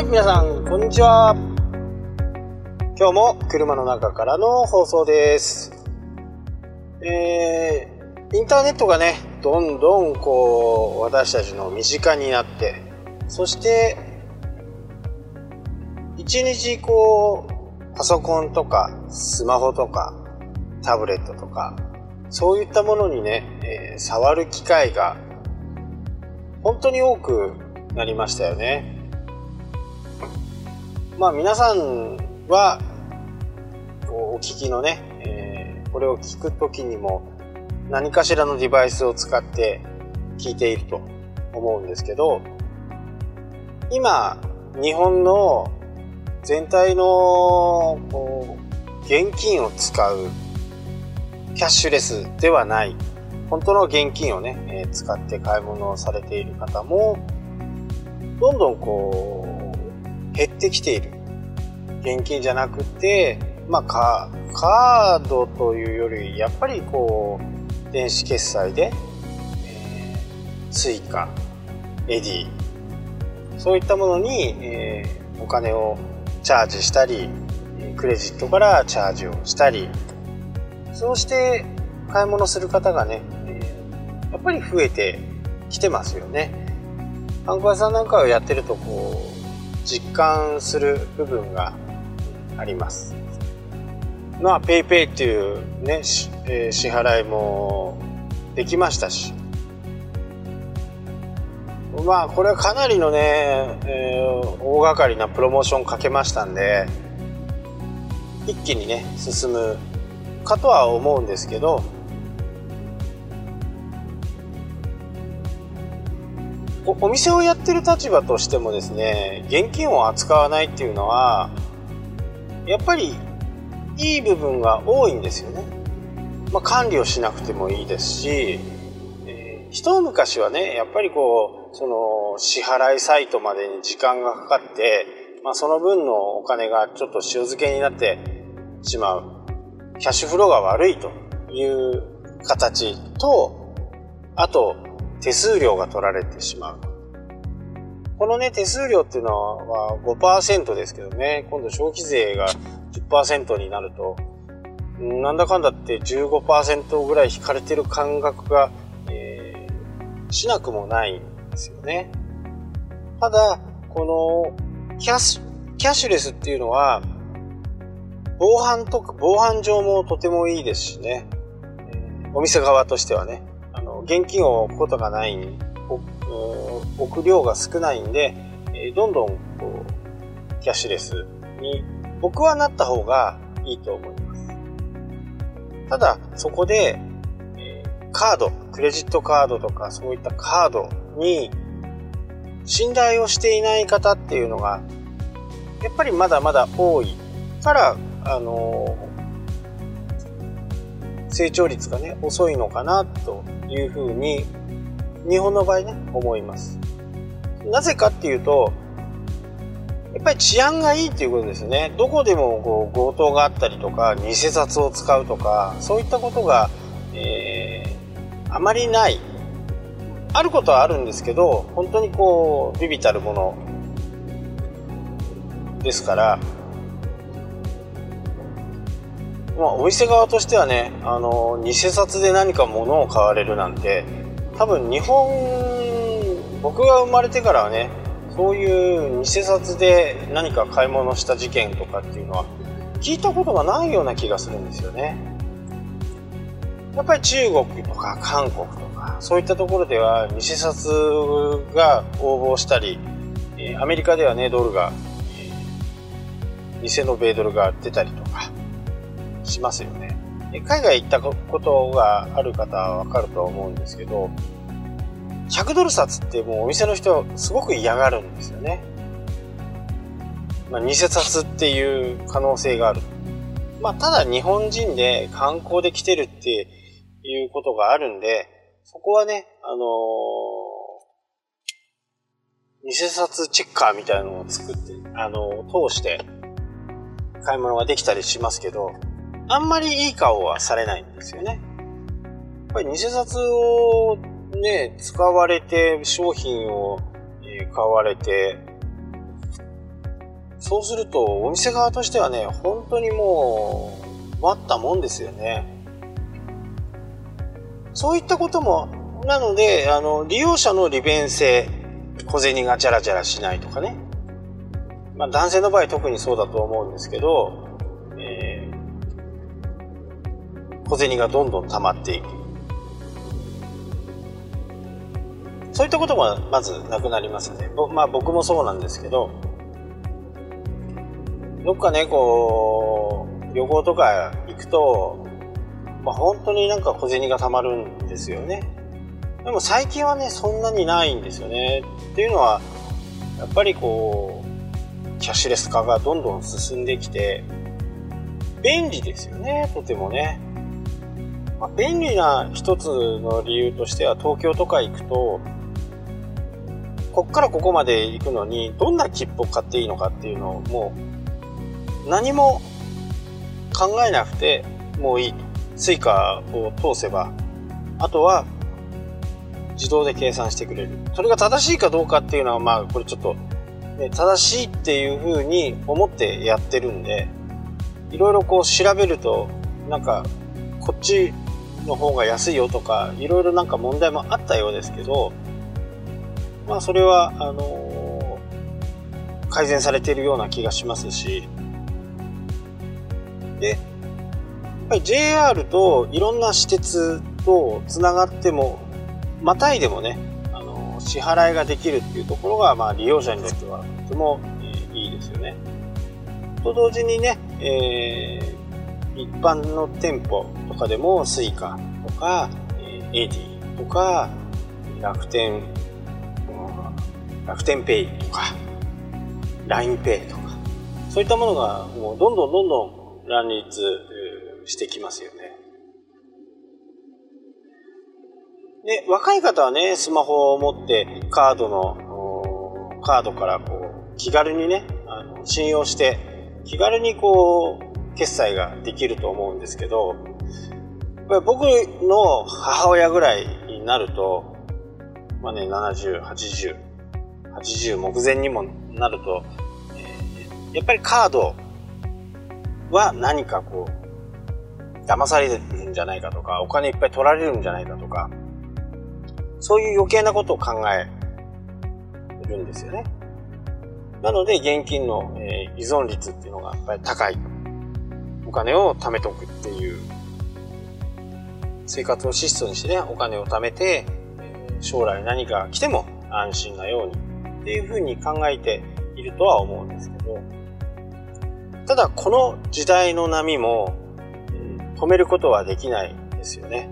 い、皆さん、こんにちは。今日も車の中からの放送です。えー、インターネットがね、どんどんこう、私たちの身近になって、そして、一日こう、パソコンとか、スマホとか、タブレットとか、そういったものにね、えー触る機会が本当に多くなりましたよね。まあ皆さんはお聞きのね、えーこれを聞くときにも何かしらのデバイスを使って聞いていると思うんですけど、今日本の全体のこう現金を使うキャッシュレスではない本当の現金をね、え使って買い物をされている方もどんどんこう減ってきている現金じゃなくてまあカカードというよりやっぱりこう電子決済で、えー、 Suica Edy そういったものに、えーお金をチャージしたりクレジットからチャージをしたりそうして買い物する方がね、やっぱり増えてきてますよね。ハンコさんなんかをやってるとこう実感する部分があります。まあ、ペイペイっていうね、えー支払いもできましたし、まあ、これはかなりのね、えー大掛かりなプロモーションかけましたんで、一気にね、進むかとは思うんですけど、お店をやってる立場としてもですね、現金を扱わないっていうのは、やっぱりいい部分が多いんですよね。まあ、管理をしなくてもいいですし、えー一昔はね、やっぱりこう、その支払いサイトまでに時間がかかって、まあ、その分のお金がちょっと塩漬けになってしまう。キャッシュフローが悪いという形と、あと、手数料が取られてしまう。このね、手数料っていうのは5%ですけどね、今度消費税が10%になると、なんだかんだって15%ぐらい引かれてる感覚が、えーしなくもないんですよね。ただ、このキャッシュ、キャッシュレスっていうのは、防犯とか、防犯上もとてもいいですしね、えーお店側としてはね、現金を置くことがない、置く量が少ないんで、えどんどん、こう、キャッシュレスに、僕はなった方がいいと思います。ただ、そこで、えカード、クレジットカードとかそういったカードに信頼をしていない方っていうのが、やっぱりまだまだ多いから、あの成長率がね、遅いのかなというふうに、日本の場合ね、思います。なぜかっていうと、やっぱり治安がいいっていうことですね。どこでもこう強盗があったりとか、偽札を使うとか、そういったことが、えーあまりない。あることはあるんですけど、本当にこう、ビビたるものですから、まあ、お店側としてはね、あの、偽札で何か物を買われるなんて、多分日本、僕が生まれてからはね、そういう偽札で何か買い物した事件とかっていうのは、聞いたことがないような気がするんですよね。やっぱり中国とか韓国とか、そういったところでは偽札が応募したり、えアメリカではね、ドルが、偽の米ドルが出たりとしますよね。海外行ったことがある方はわかると思うんですけど、100ドル札ってもうお店の人すごく嫌がるんですよね。まあ、偽札っていう可能性がある。まあ、ただ日本人で観光で来てるっていうことがあるんで、そこはね、あのー偽札チェッカーみたいなのを作って、あのー通して買い物ができたりしますけど、あんまりいい顔はされないんですよね。やっぱり偽札をね、使われて、商品をえ買われて、そうすると、お店側としてはね、本当にもう、待ったもんですよね。そういったことも、なので、あの、利用者の利便性、小銭がジャラジャラしないとかね。まあ、男性の場合特にそうだと思うんですけど、小銭がどんどん溜まっていく。そういったことがまずなくなりますね。まあ僕もそうなんですけど、どっかね、こう、旅行とか行くと、まあ本当になんか小銭が貯まるんですよね。でも最近はね、そんなにないんですよね。っていうのは、やっぱりこう、キャッシュレス化がどんどん進んできて、便利ですよね、とてもね。まあ、便利な一つの理由としては、東京とか行くと、こっからここまで行くのに、どんな切符を買っていいのかっていうのをもう、何も考えなくてもういいと。 Suica を通せば、あとは自動で計算してくれる。それが正しいかどうかっていうのは、まあ、これちょっと、ね、正しいっていうふうに思ってやってるんで、いろいろこう調べると、なんか、こっちの方が安いよとか、いろいろなんか問題もあったようですけど、まあ、それは、あのー、改善されているような気がしますし、で、やっぱり JR といろんな私鉄とつながっても、またいでもね、あのー、支払いができるっていうところが、まあ、利用者にとってはとても、えー、いいですよね。と同時にね、えー、一般の店舗かでも Suica とか、えー、AD とか、楽天楽天ペイとか、LINEPay とか、そういったものがもうどんどんどんどん乱立してきますよね。で、若い方はね、スマホを持ってカードの、カードからこう、気軽にね、あの信用して、気軽にこう、決済ができると思うんですけど、僕の母親ぐらいになると、まあね、70、80、80目前にもなると、やっぱりカードは何かこう、騙されるんじゃないかとか、お金いっぱい取られるんじゃないかとか、そういう余計なことを考えるんですよね。なので、現金の、え、依存率っていうのがやっぱり高い。お金を貯めておくっていう、生活を質素にしてね、お金を貯めて、将来何か来ても安心なようにっていうふうに考えているとは思うんですけど、ただこの時代の波も、止めることはできないですよね。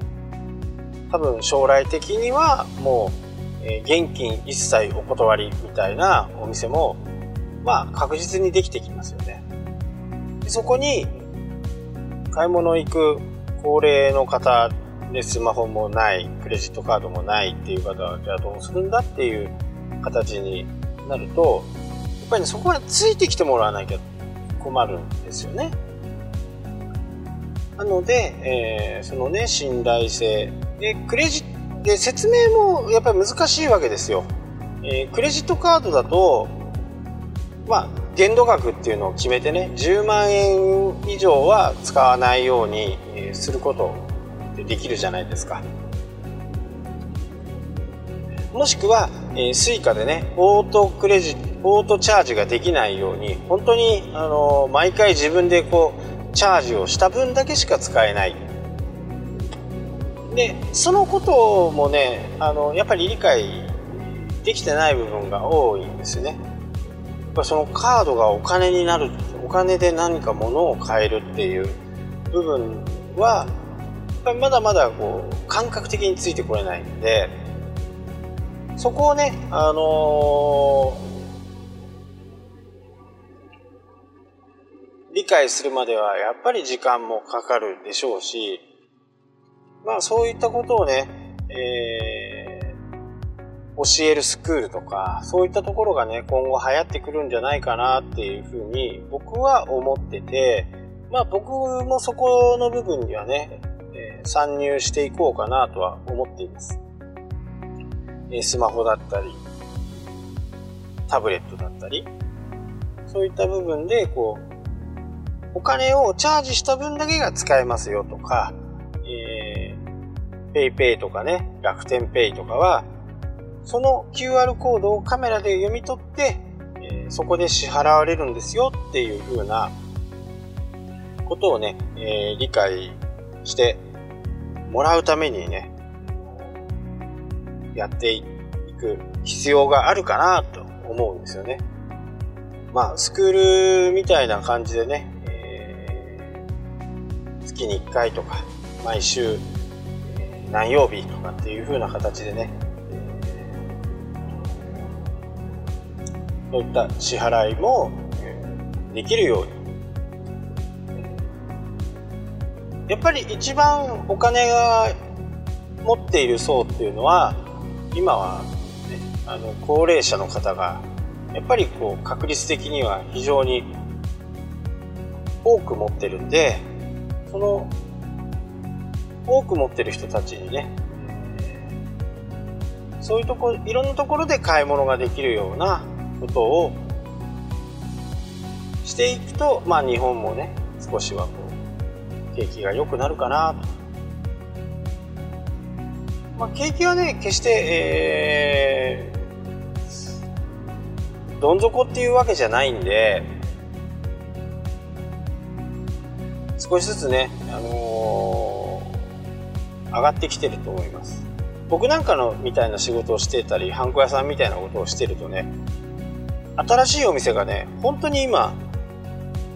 多分将来的にはもう、え現金一切お断りみたいなお店も、まあ確実にできてきますよね。そこに買い物行く高齢の方でスマホもない、クレジットカードもないっていう方はじゃあどうするんだっていう形になると、やっぱりね、そこまでついてきてもらわなきゃ困るんですよね。なので、えー、そのね、信頼性。で、クレジットで、説明もやっぱり難しいわけですよ。えー、クレジットカードだと、まあ、限度額っていうのを決めてね、10万円以上は使わないようにすることできるじゃないですか。もしくは、えー、 Suica でね、オートクレジ、オートチャージができないように、本当に、あのー、毎回自分でこう、チャージをした分だけしか使えない。で、そのこともね、あの、やっぱり理解できてない部分が多いんですよね。そのカードがお金になる、お金で何か物を買えるっていう部分は、まだまだこう、感覚的についてこれないんで、そこをね、あのー、理解するまではやっぱり時間もかかるでしょうし、まあそういったことをね、えー、教えるスクールとか、そういったところがね、今後流行ってくるんじゃないかなっていうふうに僕は思ってて、まあ僕もそこの部分にはね、えー、参入していこうかなとは思っています。えスマホだったり、タブレットだったり、そういった部分で、こう、お金をチャージした分だけが使えますよとか、えー、PayPay とかね、楽天 Pay とかは、その QR コードをカメラで読み取って、え、そこで支払われるんですよっていう風なことをね、え、理解してもらうためにね、やっていく必要があるかなと思うんですよね。まあ、スクールみたいな感じでね、え、月に1回とか、毎週、何曜日とかっていう風な形でね、そういった支払いもできるように。やっぱり一番お金が持っている層っていうのは今は、ね、あの高齢者の方がやっぱりこう確率的には非常に多く持ってるんでその多く持ってる人たちにねそういうとこいろんなところで買い物ができるようなことをしていくとまあ日本もね少しはこう景気が良くなるかなとまあ、景気はね、決して、えー、どん底っていうわけじゃないんで、少しずつね、あのー、上がってきてると思います。僕なんかのみたいな仕事をしてたり、ハンコ屋さんみたいなことをしてるとね、新しいお店がね、本当に今、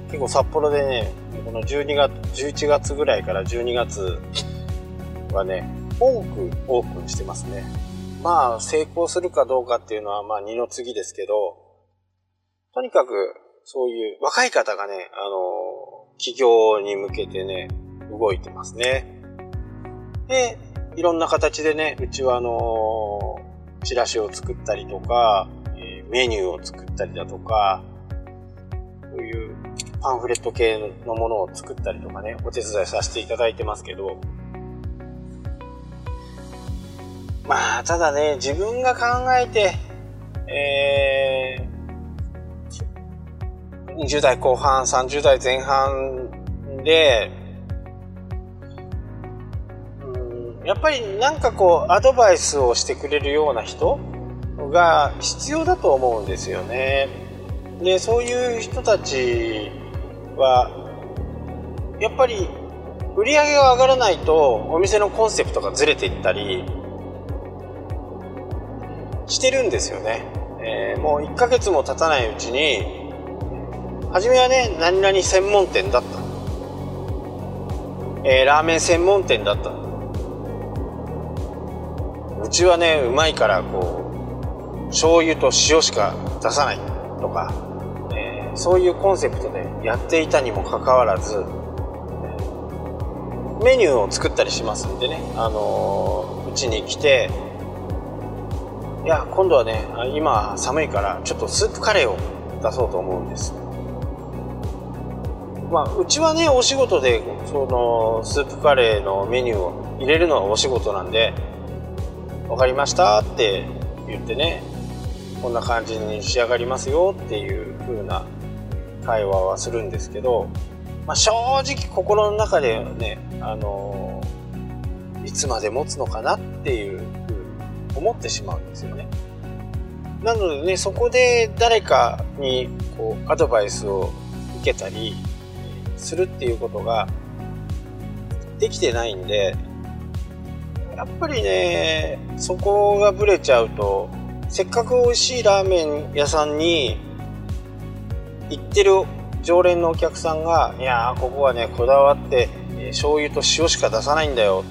結構札幌でね、この12月、11月ぐらいから12月はね、多くオープンしてますね。まあ、成功するかどうかっていうのは、まあ、二の次ですけど、とにかく、そういう若い方がね、あの、企業に向けてね、動いてますね。で、いろんな形でね、うちはあの、チラシを作ったりとか、メニューを作ったりだとか、そういうパンフレット系のものを作ったりとかね、お手伝いさせていただいてますけど、まあ、ただね、自分が考えて、えー、20代後半、30代前半で、うん、やっぱりなんかこう、アドバイスをしてくれるような人が必要だと思うんですよね。で、そういう人たちは、やっぱり売り上げが上がらないとお店のコンセプトがずれていったり、してるんですよね。えー、もう1ヶ月も経たないうちに、初めはね、何々専門店だった。えー、ラーメン専門店だった。うちはね、うまいからこう、醤油と塩しか出さないとか、えー、そういうコンセプトでやっていたにもかかわらず、メニューを作ったりしますんでね、あのうちに来て、いや今度はね今寒いからちょっとスープカレーを出そうと思うんです。まあうちはねお仕事でそのスープカレーのメニューを入れるのはお仕事なんで分かりましたって言ってねこんな感じに仕上がりますよっていう風な会話はするんですけど、まあ、正直心の中でねあのいつまで持つのかなっていう風に思ってしまうんですよね。なのでね、そこで誰かにこうアドバイスを受けたりするっていうことができてないんで、やっぱりね、そこがブレちゃうと、せっかく美味しいラーメン屋さんに行ってる常連のお客さんが、いやー、ここはね、こだわって、醤油と塩しか出さないんだよ。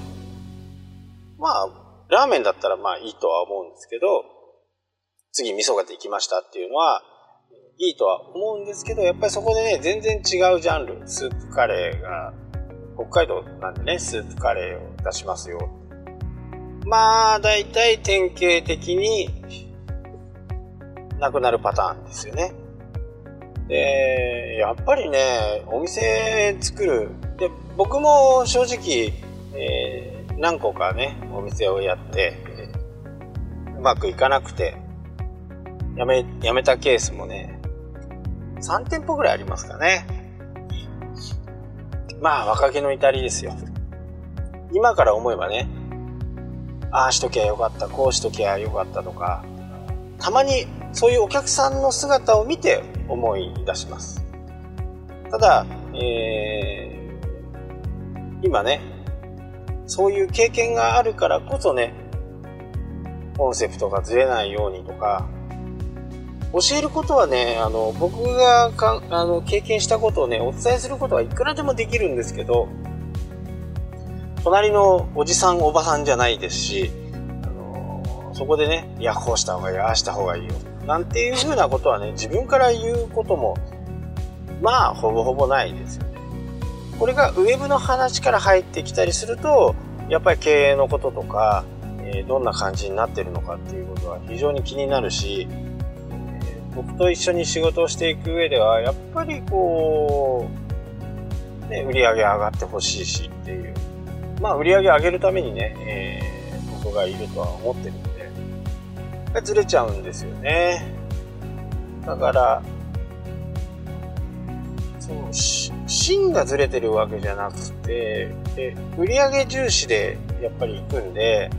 まあ、ラーメンだったらまあいいとは思うんですけど、次味噌ができましたっていうのは、いいとは思うんですけど、やっぱりそこでね、全然違うジャンル、スープカレーが、北海道なんでね、スープカレーを出しますよ。まあ、だいたい典型的になくなるパターンですよね。で、やっぱりね、お店作る。で、僕も正直、えー何個かね、お店をやって、うまくいかなくて、やめ、やめたケースもね、3店舗ぐらいありますかね。まあ、若気の至りですよ。今から思えばね、ああしときゃよかった、こうしときゃよかったとか、たまにそういうお客さんの姿を見て思い出します。ただ、えー、今ね、そういう経験があるからこそね、コンセプトがずれないようにとか、教えることはね、あの、僕がかあの経験したことをね、お伝えすることはいくらでもできるんですけど、隣のおじさん、おばさんじゃないですし、あのそこでね、いや、こうした方がいい、ああした方がいいよ。なんていうふうなことはね、自分から言うことも、まあ、ほぼほぼないですよね。これがウェブの話から入ってきたりすると、やっぱり経営のこととか、えどんな感じになってるのかっていうことは非常に気になるしえ、僕と一緒に仕事をしていく上では、やっぱりこう、ね、売り上げ上がってほしいしっていう。まあ、売り上げ上げるためにね、えー、僕がいるとは思ってるんで、ずれちゃうんですよね。だから、その、芯がずれてるわけじゃなくて、で売上重視でやっぱり行くんで、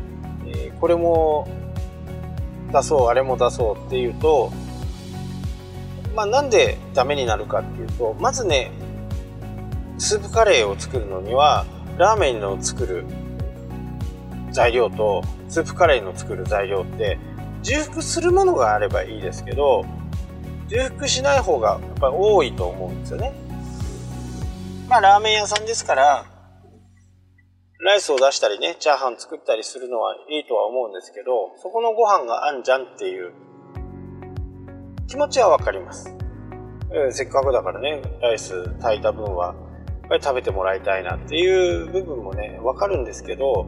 えー、これも出そう、あれも出そうっていうと、まあ、なんでダメになるかっていうと、まずね、スープカレーを作るのには、ラーメンの作る材料と、スープカレーの作る材料って、重複するものがあればいいですけど、重複しない方がやっぱり多いと思うんですよね。まあ、ラーメン屋さんですから、ライスを出したりね、チャーハン作ったりするのはいいとは思うんですけど、そこのご飯があんじゃんっていう気持ちはわかります、えー、せっかくだからねライス炊いた分はやっぱり食べてもらいたいなっていう部分もねわかるんですけど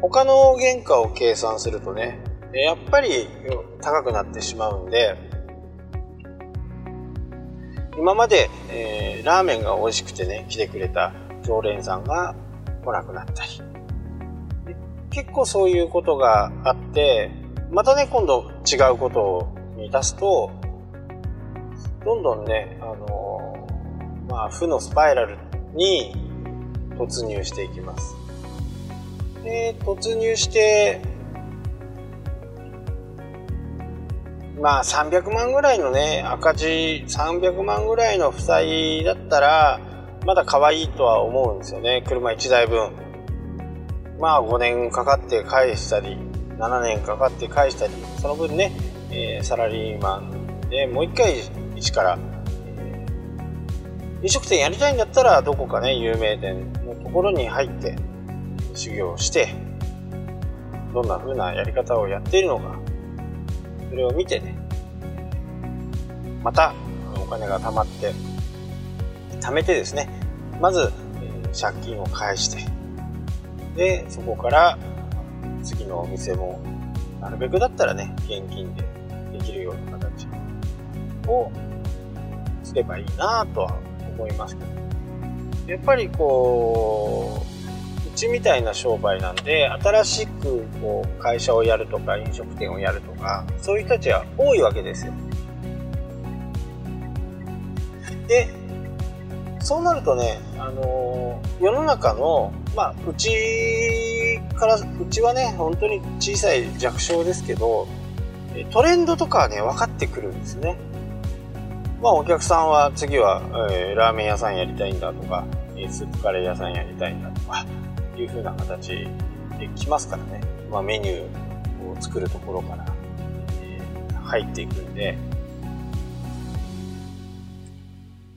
他の原価を計算するとねやっぱり高くなってしまうんで今まで、えー、ラーメンが美味しくてね来てくれた常連さんが来なくなったり結構そういうことがあってまたね今度違うことに出すとどんどんね、あのー、まあ、負のスパイラルに突入していきます。で、突入して、まあ300万ぐらいのね、赤字300万ぐらいの負債だったら、まだ可愛いとは思うんですよね。車1台分。まあ5年かかって返したり、7年かかって返したり、その分ね、えー、サラリーマンでもう一回一から、えー、飲食店やりたいんだったらどこかね有名店のところに入って修行してどんな風なやり方をやっているのかそれを見てねまたお金が貯まって貯めてですねまず、え、借金を返してでそこから次のお店もなるべくだったらね現金でできるような形をすればいいなぁとは思いますけど。やっぱりこ、うちみたいな商売なんで、新しくこう会社をやるとか飲食店をやるとか、そういう人たちは多いわけですよ。で、そうなるとね、あのー、世の中の、まあ、うちから、うちはね、本当に小さい弱小ですけど、トレンドとかはね、分かってくるんですね。まあお客さんは次は、えー、ラーメン屋さんやりたいんだとか、スープカレー屋さんやりたいんだとか、いう風な形で来ますからね。まあメニューを作るところから、入っていくんで、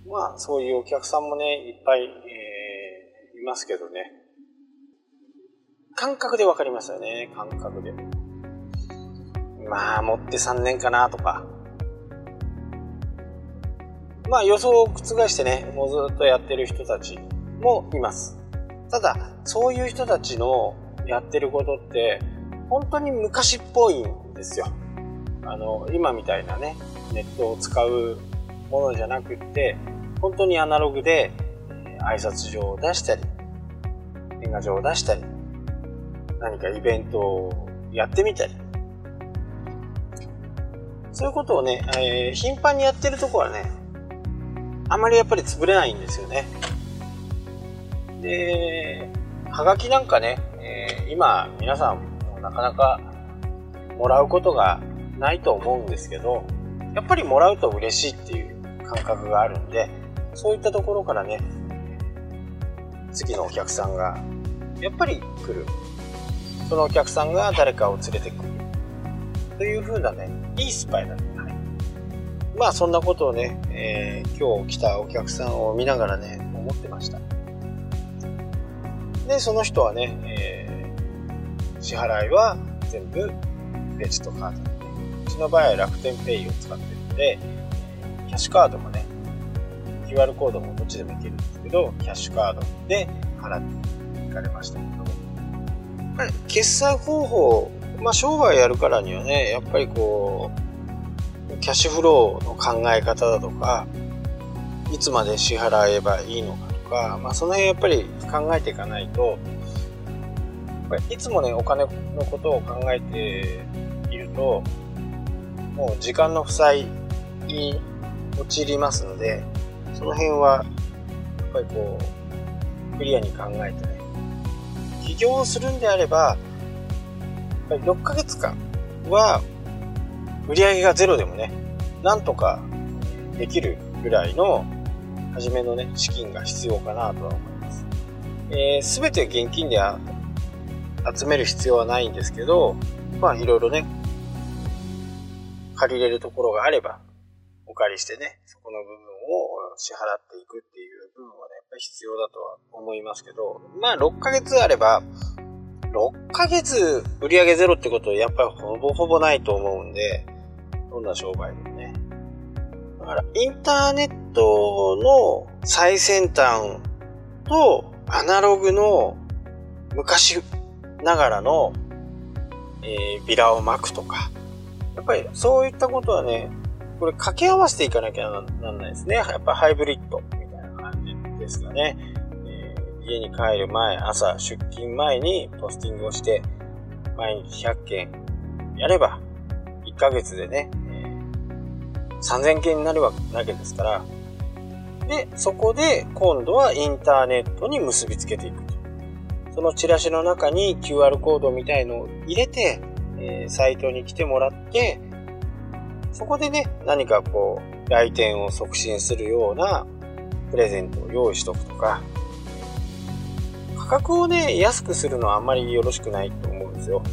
まあそういうお客さんもね、いっぱい、えー、いますけどね。感覚でわかりますよね、感覚で。まあ持って3年かなとか、まあ予想を覆してね、もうずっとやってる人たちもいます。ただ、そういう人たちのやってることって、本当に昔っぽいんですよ。あの、今みたいなね、ネットを使うものじゃなくって、本当にアナログで、挨拶状を出したり、年賀状を出したり、何かイベントをやってみたり、そういうことをね、えー、頻繁にやってるとこはね、あんまりやっぱり潰れないんですよね。で、はがきなんかね、えー、今皆さんなかなかもらうことがないと思うんですけど、やっぱりもらうと嬉しいっていう感覚があるんで、そういったところからね、次のお客さんがやっぱり来る。そのお客さんが誰かを連れてくる。という風なね、いいスパイだね。はい、まあそんなことをね、えー、今日来たお客さんを見ながらね、思ってました。で、その人はね、えー、支払いは全部クレジットカード。うちの場合は楽天ペイを使ってるので、キャッシュカードもね、QR コードもどっちでもいけるんですけど、キャッシュカードで払っていかれましたけど、やっぱり決済方法、まあ商売やるからにはね、やっぱりこう、キャッシュフローの考え方だとか、いつまで支払えばいいのかか、まあその辺やっぱり考えていかないと、いつもね、お金のことを考えていると、もう時間の負債に陥りますので、その辺は、やっぱりこう、クリアに考えてね、起業するんであれば、やっぱり6ヶ月間は、売り上げがゼロでもね、なんとかできるぐらいの、初めのね、資金が必要かなとは思います。えー、べ、て現金で集める必要はないんですけど、まあいろいろね、借りれるところがあれば、お借りしてね、そこの部分を支払っていくっていう部分はね、やっぱり必要だとは思いますけど、まあ6ヶ月あれば、6ヶ月売上ゼロってことはやっぱりほぼほぼないと思うんで、どんな商売でも。から、インターネットの最先端とアナログの昔ながらの、えー、ビラを巻くとか、やっぱりそういったことはね、これ掛け合わせていかなきゃなんないですね。やっぱハイブリッドみたいな感じですかね。えー、家に帰る前、朝出勤前にポスティングをして、毎日100件やれば、1ヶ月でね、3000件になるわけですから、で、そこで今度はインターネットに結びつけていくと。そのチラシの中に QR コードみたいのを入れて、えー、サイトに来てもらって、そこでね、何かこう、来店を促進するようなプレゼントを用意しとくとか、価格をね、安くするのはあんまりよろしくないと思うんですよ。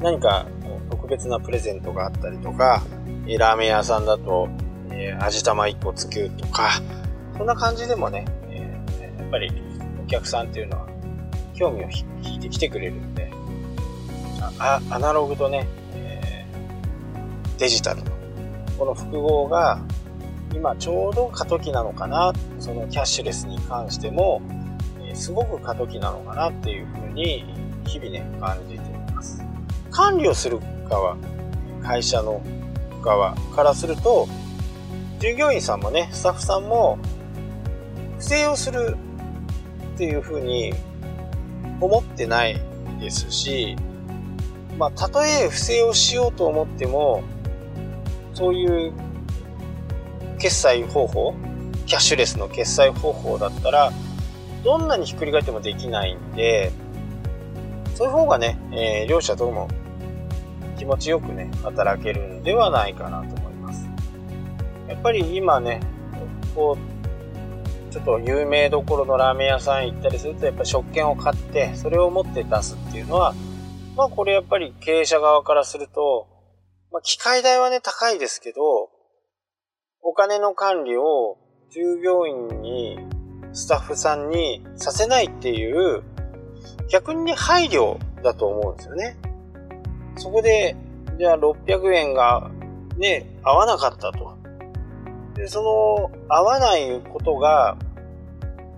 何か特別なプレゼントがあったりとか、ラーメン屋さんだと、えー、味玉1個つくとか、そんな感じでもね、えー、やっぱりお客さんっていうのは興味を引いてきてくれるんで、あアナログとね、えー、デジタルの、この複合が、今ちょうど過渡期なのかな、そのキャッシュレスに関しても、え、すごく過渡期なのかなっていうふうに、日々ね、感じています。管理をする側、会社の側からすると、従業員さんもね、スタッフさんも、不正をするっていうふうに思ってないですし、まあ、たとえ不正をしようと思っても、そういう決済方法、キャッシュレスの決済方法だったら、どんなにひっくり返ってもできないんで、そういう方がね、えー、両者とも気持ちよくね、働けるんではないかなと思います。やっぱり今ね、こう、ちょっと有名どころのラーメン屋さん行ったりすると、やっぱ食券を買って、それを持って出すっていうのは、まあこれやっぱり経営者側からすると、まあ機械代はね、高いですけど、お金の管理を従業員に、スタッフさんにさせないっていう、逆にね配慮だと思うんですよね。そこで、じゃあ600円がね、合わなかったと。で、その、合わないことが、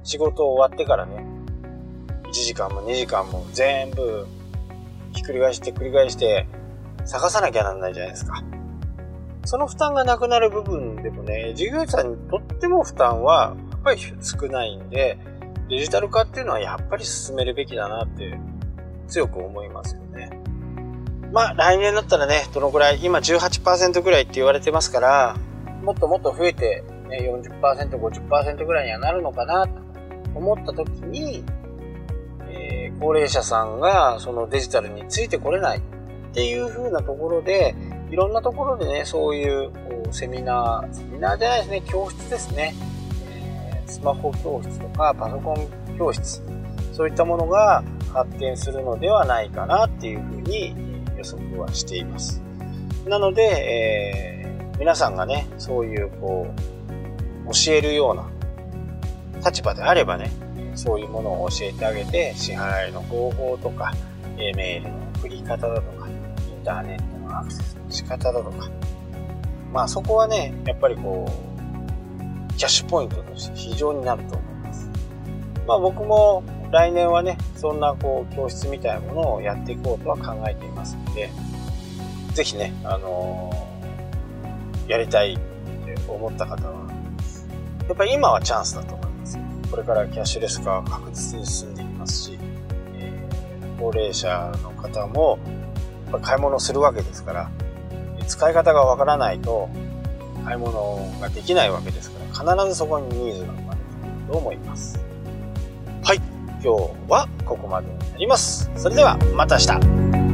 仕事終わってからね、1時間も2時間も全部、ひっくり返して繰り返して、探さなきゃなんないじゃないですか。その負担がなくなる部分でもね、従業員さんにとっても負担は、やっぱり少ないんで、デジタル化っていうのはやっぱり進めるべきだなって強く思いますよね。まあ来年だったらね、どのくらい、今18%ぐらいって言われてますから、もっともっと増えてね、40%、50%ぐらいにはなるのかなと思った時に、えー、高齢者さんがそのデジタルについてこれないっていう風なところで、いろんなところでね、そういうこうセミナー、セミナーじゃないですね、教室ですね。えー、スマホ教室とかパソコン教室、そういったものが発展するのではないかなっていう風に予測はしています。なので、えー、皆さんがね、そういうこう、教えるような立場であればね、そういうものを教えてあげて、支払いの方法とか、えメールの送り方だとか、インターネットのアクセスの仕方だとか、まあそこはね、やっぱりこう、キャッシュポイントとして非常になると思います。まあ僕も来年はね、そんなこう教室みたいなものをやっていこうとは考えていますので、ぜひね、あのー、やりたいって思った方は、やっぱり今はチャンスだと思います。これからキャッシュレス化は確実に進んでいきますし、えー、高齢者の方も、やっぱ買い物するわけですから、使い方がわからないと、買い物ができないわけですから、必ずそこにニーズが生まれると思います。今日はここまでになります。それではまた明日。